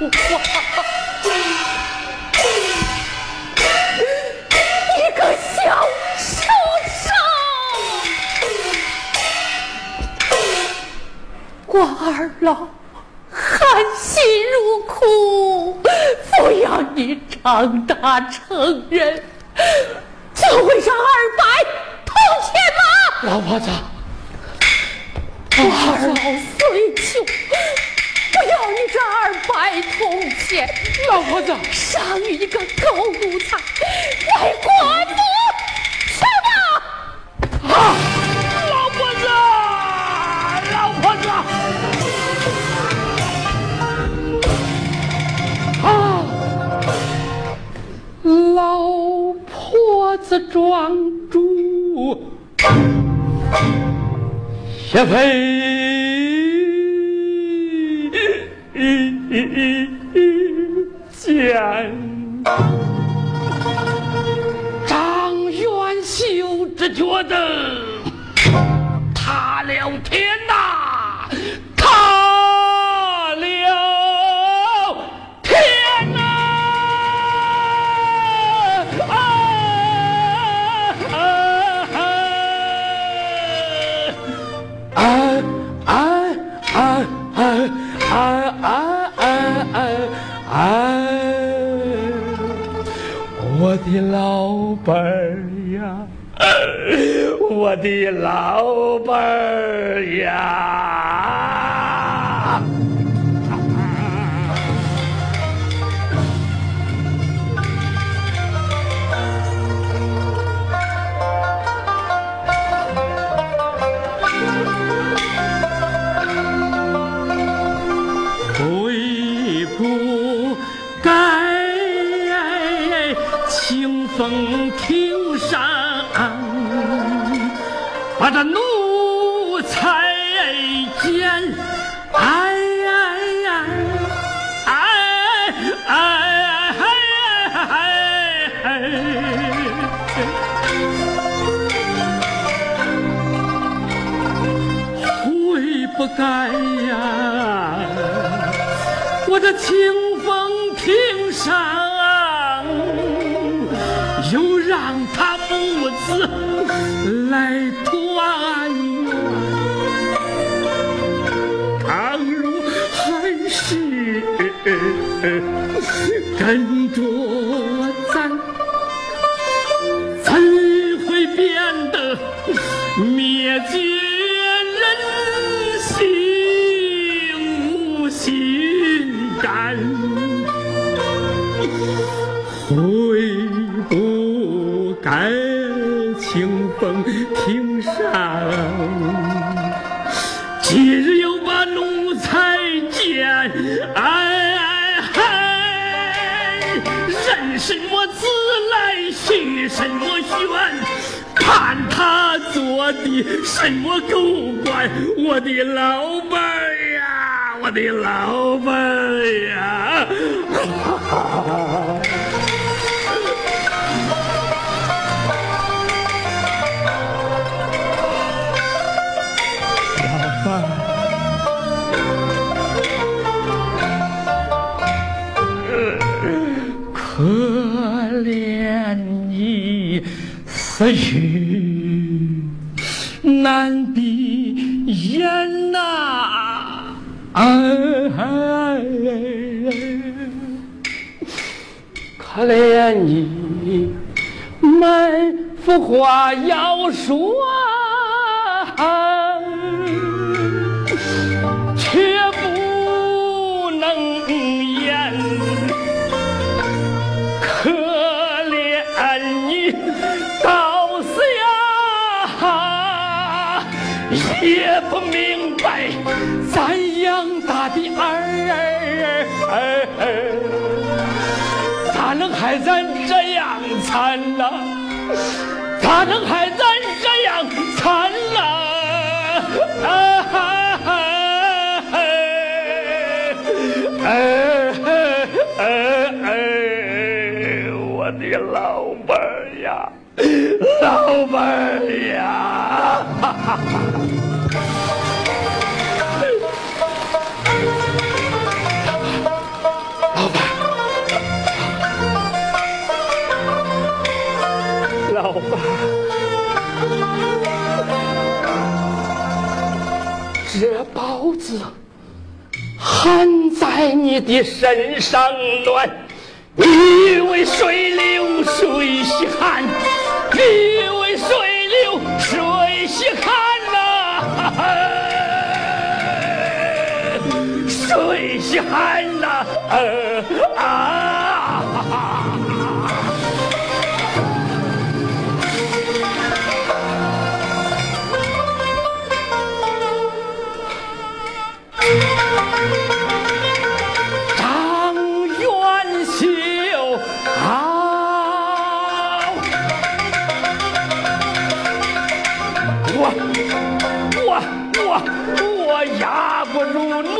一个小畜生！我二老，含辛茹苦抚养你长大成人，就会让二百铜钱吗？老婆子。二老虽穷，不要你这二百铜钱。老婆子，赏你一个狗奴才，为国母去吧！啊，老婆子，老婆子，啊，老婆子庄主。谢飞一见张元秀，只觉得塌了天呐，塌了天呐！啊啊啊！啊啊啊啊啊！哎我的老伴儿呀，我的老伴儿呀！把这奴才奸，哎哎哎哎哎哎悔不该呀！我这清风亭上，让他父子来团圆。倘若还是跟着咱，怎会变得灭绝人性无心肝？会不该清风亭上，今日又把奴才见，哎哎嗨，人什么自来，许什么愿。看他做的什么狗官，我的老伴呀，我的老伴儿呀！可怜你死去难闭眼呐、哎可怜你满腹话要说，到死呀，也不明白咱养大的儿，咋能害咱这样惨呐？咋能害咱这样惨呐？啊哈哈！哎哎哎！我的老，老板呀，哈哈，老板，老板，这包子含在你的身上暖，你为谁流水寒。因，为水流水稀罕呐，水稀罕呐，啊！我压不住怒，